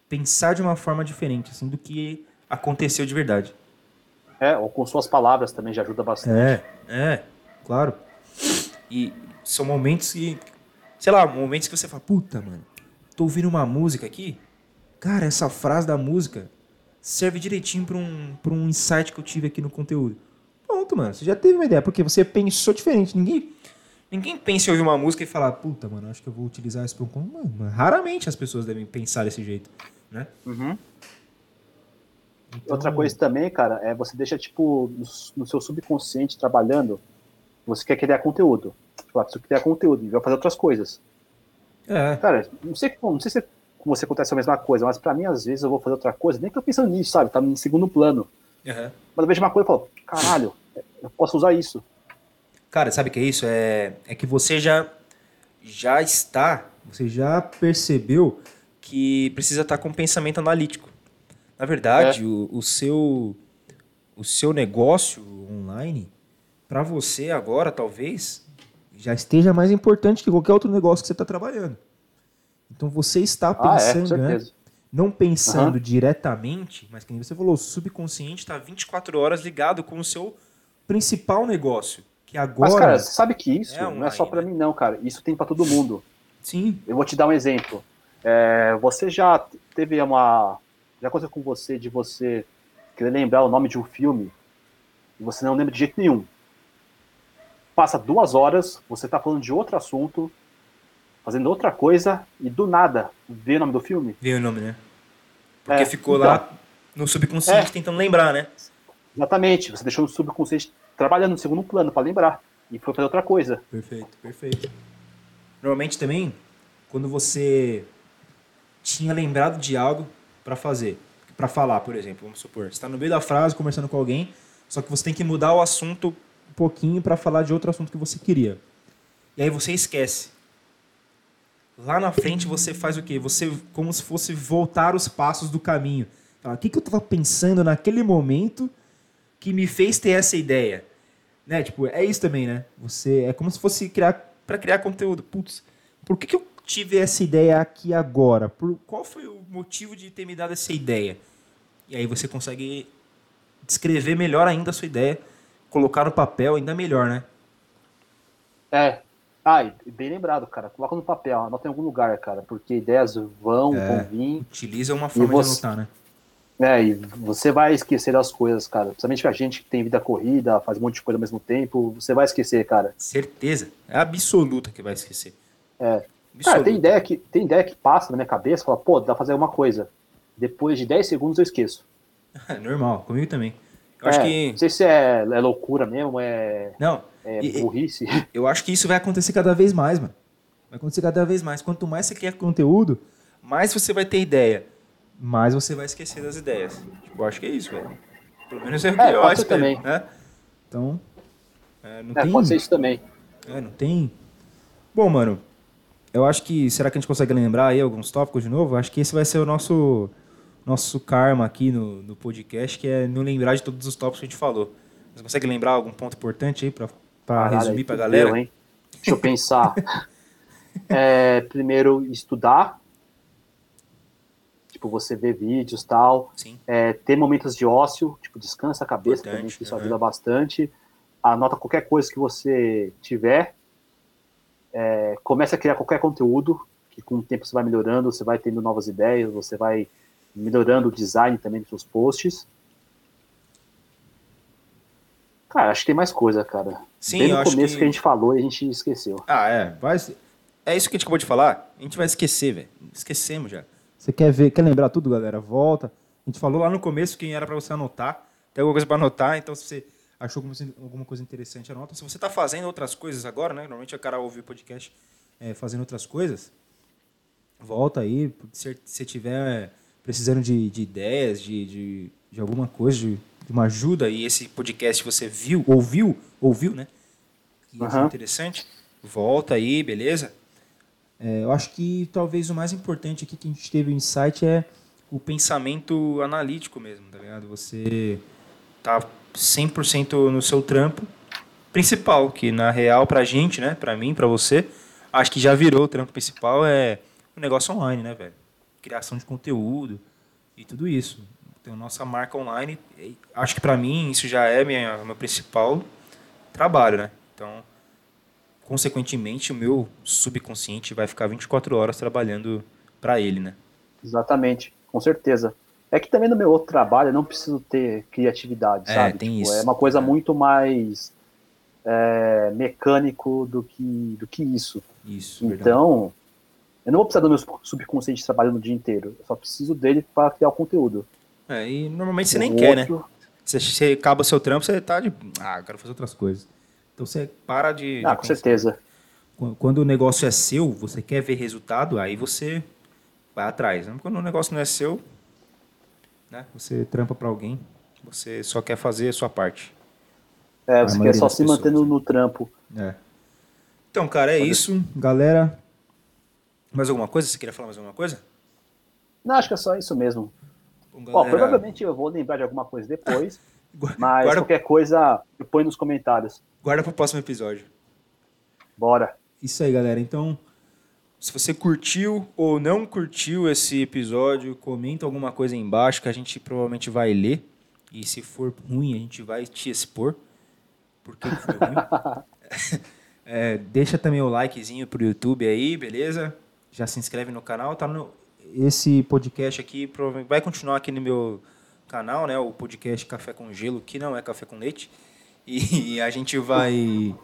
Pensar de uma forma diferente, assim, do que aconteceu de verdade. É, ou com suas palavras também já ajuda bastante. É, é, claro. E são momentos que, sei lá, momentos que você fala, puta, mano, tô ouvindo uma música aqui, cara, essa frase da música serve direitinho para um, pra um insight que eu tive aqui no conteúdo. Pronto, mano, você já teve uma ideia, porque você pensou diferente. Ninguém, ninguém pensa em ouvir uma música e falar, puta, mano, acho que eu vou utilizar isso para um. Mano, raramente as pessoas devem pensar desse jeito, né? Uhum. Então... Outra coisa também, cara, é você deixa, tipo, no, no seu subconsciente trabalhando, você quer criar conteúdo. Tipo, você quer criar conteúdo e vai fazer outras coisas. É. Cara, não sei, não sei se com você acontece a mesma coisa, mas para mim, às vezes, eu vou fazer outra coisa, nem que eu pensando nisso, sabe? Tá em segundo plano. Uhum. Mas eu vejo uma coisa e falo, caralho, eu posso usar isso. Cara, sabe o que é isso? É, é que você já, já está, você já percebeu que precisa estar com pensamento analítico. Na verdade, é. o, o, seu, o seu negócio online, para você agora, talvez, já esteja mais importante que qualquer outro negócio que você está trabalhando. Então você está pensando, ah, é, né? não pensando uhum. diretamente, mas como você falou, o subconsciente está 24 horas ligado com o seu principal negócio, que agora Mas cara, você sabe que isso é online, não é só para né? mim não, cara. Isso tem para todo mundo. Sim. Eu vou te dar um exemplo. É, você já teve uma já aconteceu com você de você querer lembrar o nome de um filme e você não lembra de jeito nenhum. Passa duas horas, você tá falando de outro assunto, fazendo outra coisa e do nada vê o nome do filme. Vê o nome, né? Porque é, ficou então, lá no subconsciente é, tentando lembrar, né? Exatamente. Você deixou o subconsciente trabalhando no segundo plano para lembrar e foi fazer outra coisa. Perfeito, perfeito. Normalmente também, quando você tinha lembrado de algo para fazer, para falar, por exemplo, vamos supor, você está no meio da frase conversando com alguém, só que você tem que mudar o assunto pouquinho para falar de outro assunto que você queria. E aí você esquece. Lá na frente você faz o quê? Você, como se fosse voltar os passos do caminho. O que, que eu estava pensando naquele momento que me fez ter essa ideia? Né? Tipo, é isso também, né? Você é como se fosse criar para criar conteúdo. Putz, por que, que eu tive essa ideia aqui agora? Por, qual foi o motivo de ter me dado essa ideia? E aí você consegue descrever melhor ainda a sua ideia, colocar no papel ainda melhor, né? É, ah, bem lembrado, cara. Coloca no papel, anota em algum lugar, cara, porque ideias vão, é, vão vir. Utiliza uma forma você, de anotar, né? É, e você vai esquecer das coisas, cara. Principalmente a gente que tem vida corrida, faz um monte de coisa ao mesmo tempo, você vai esquecer, cara. Certeza. É absoluta que vai esquecer. É. Cara, tem ideia, que, tem ideia que passa na minha cabeça, fala, pô, dá pra fazer uma coisa. Depois de 10 segundos eu esqueço. (laughs) Normal, comigo também. Eu é, acho que. Não sei se é, é loucura mesmo, é. Não. É e, burrice. (laughs) Eu acho que isso vai acontecer cada vez mais, mano. Vai acontecer cada vez mais. Quanto mais você quer conteúdo, mais você vai ter ideia. Mais você vai esquecer das ideias. Tipo, eu acho que é isso, velho. Pelo menos é o que é, eu acho também. Né? Então. É, não é, tem... pode ser isso também. É, não tem. Bom, mano. Eu acho que. Será que a gente consegue lembrar aí alguns tópicos de novo? Acho que esse vai ser o nosso nosso karma aqui no, no podcast, que é não lembrar de todos os tópicos que a gente falou. Você consegue lembrar algum ponto importante aí para resumir para a galera? Deu, hein? Deixa eu pensar. (laughs) é, primeiro, estudar. Tipo, você vê vídeos e tal. É, ter momentos de ócio, tipo, descansa a cabeça Importante, também, que isso uhum. ajuda bastante. Anota qualquer coisa que você tiver. É, comece a criar qualquer conteúdo, que com o tempo você vai melhorando, você vai tendo novas ideias, você vai melhorando o design também dos seus posts. Cara, acho que tem mais coisa, cara. Sim, Bem no começo que... que... a gente falou e a gente esqueceu. Ah, é. Vai... É isso que a gente acabou de falar. A gente vai esquecer, velho. Esquecemos já. Você quer ver, quer lembrar tudo, galera? Volta. A gente falou lá no começo quem era para você anotar. Tem alguma coisa para anotar, então se você achou alguma coisa interessante, anota. Se você está fazendo outras coisas agora, né? Normalmente o cara ouve o podcast é, fazendo outras coisas. Volta aí. Se você tiver precisando de, de ideias, de, de, de, alguma coisa, de, uma ajuda, e esse podcast você viu, ouviu, ouviu, né? Que uhum. interessante. Volta aí, beleza? É, eu acho que talvez o mais importante aqui que a gente teve o insight é o pensamento analítico mesmo, tá ligado? Você tá 100% no seu trampo principal, que na real pra gente, né, pra mim, pra você, acho que já virou o trampo principal é o negócio online, né, velho? Criação de conteúdo e tudo isso. Tem a nossa marca online. Acho que para mim isso já é minha, meu principal trabalho, né? Então, consequentemente, o meu subconsciente vai ficar 24 horas trabalhando para ele, né? Exatamente, com certeza. É que também no meu outro trabalho eu não preciso ter criatividade, É, sabe? tem Tipo, isso. É uma coisa muito mais é, mecânico do que, do que isso. Isso. Então, eu não vou precisar do meu subconsciente trabalhando o dia inteiro. Eu só preciso dele para criar o conteúdo. É, e normalmente você O nem quer, né? outro- Você, você acaba seu trampo, você tá de. Ah, quero fazer outras coisas. Então você para de. Ah, de com certeza. Qu- Quando o negócio é seu, você quer ver resultado, aí você vai atrás. né? Quando o negócio não é seu, né? Você trampa para alguém, você só quer fazer a sua parte. É, você quer só se pessoas, manter no, né? no trampo. É. Então, cara, é isso. Galera, mais alguma coisa? Você queria falar mais alguma coisa? Não, acho que é só isso mesmo. Bom, galera, provavelmente eu vou lembrar de alguma coisa depois, (laughs) mas guarda, qualquer coisa eu ponho nos comentários. guarda pro próximo episódio. Bora. Isso aí, galera. Então, se você curtiu ou não curtiu esse episódio, comenta alguma coisa aí embaixo que a gente provavelmente vai ler. E se for ruim, a gente vai te expor. Por que que foi ruim? (laughs) (laughs) É, deixa também o likezinho pro YouTube aí, beleza? Já se inscreve no canal. Tá no... Esse podcast aqui vai continuar aqui no meu canal, né? O podcast Café com Gelo, que não é café com leite. (laughs) E a gente vai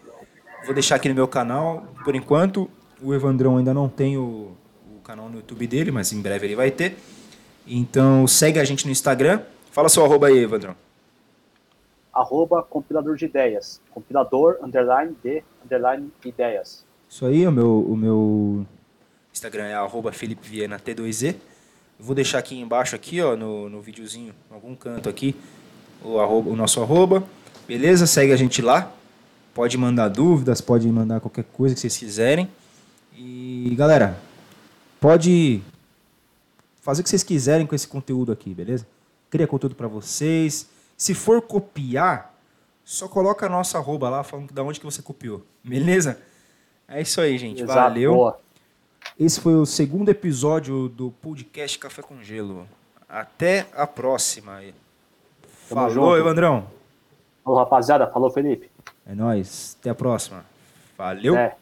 Vou deixar aqui no meu canal, por enquanto. O Evandrão ainda não tem o, o canal no YouTube dele, mas em breve ele vai ter. Então segue a gente no Instagram. Fala seu arroba aí, Evandrão. Arroba compilador de ideias. Compilador, underline, de, underline, ideias. Isso aí, o meu, o meu Instagram é arroba Felipe Viana T2Z. Eu vou deixar aqui embaixo, aqui, ó, no, no videozinho, em algum canto aqui, o, arroba, o nosso arroba. Beleza? Segue a gente lá. Pode mandar dúvidas, pode mandar qualquer coisa que vocês quiserem. E galera, pode fazer o que vocês quiserem com esse conteúdo aqui, beleza? Cria conteúdo para vocês. Se for copiar, só coloca a nossa arroba lá falando da onde que você copiou. Beleza? É isso aí, gente. Exato, Valeu. boa. Esse foi o segundo episódio do podcast Café com Gelo. Até a próxima. Tamo Falou, junto. Evandrão. Falou, rapaziada. Falou, Felipe. É nóis. Até a próxima. Valeu. É.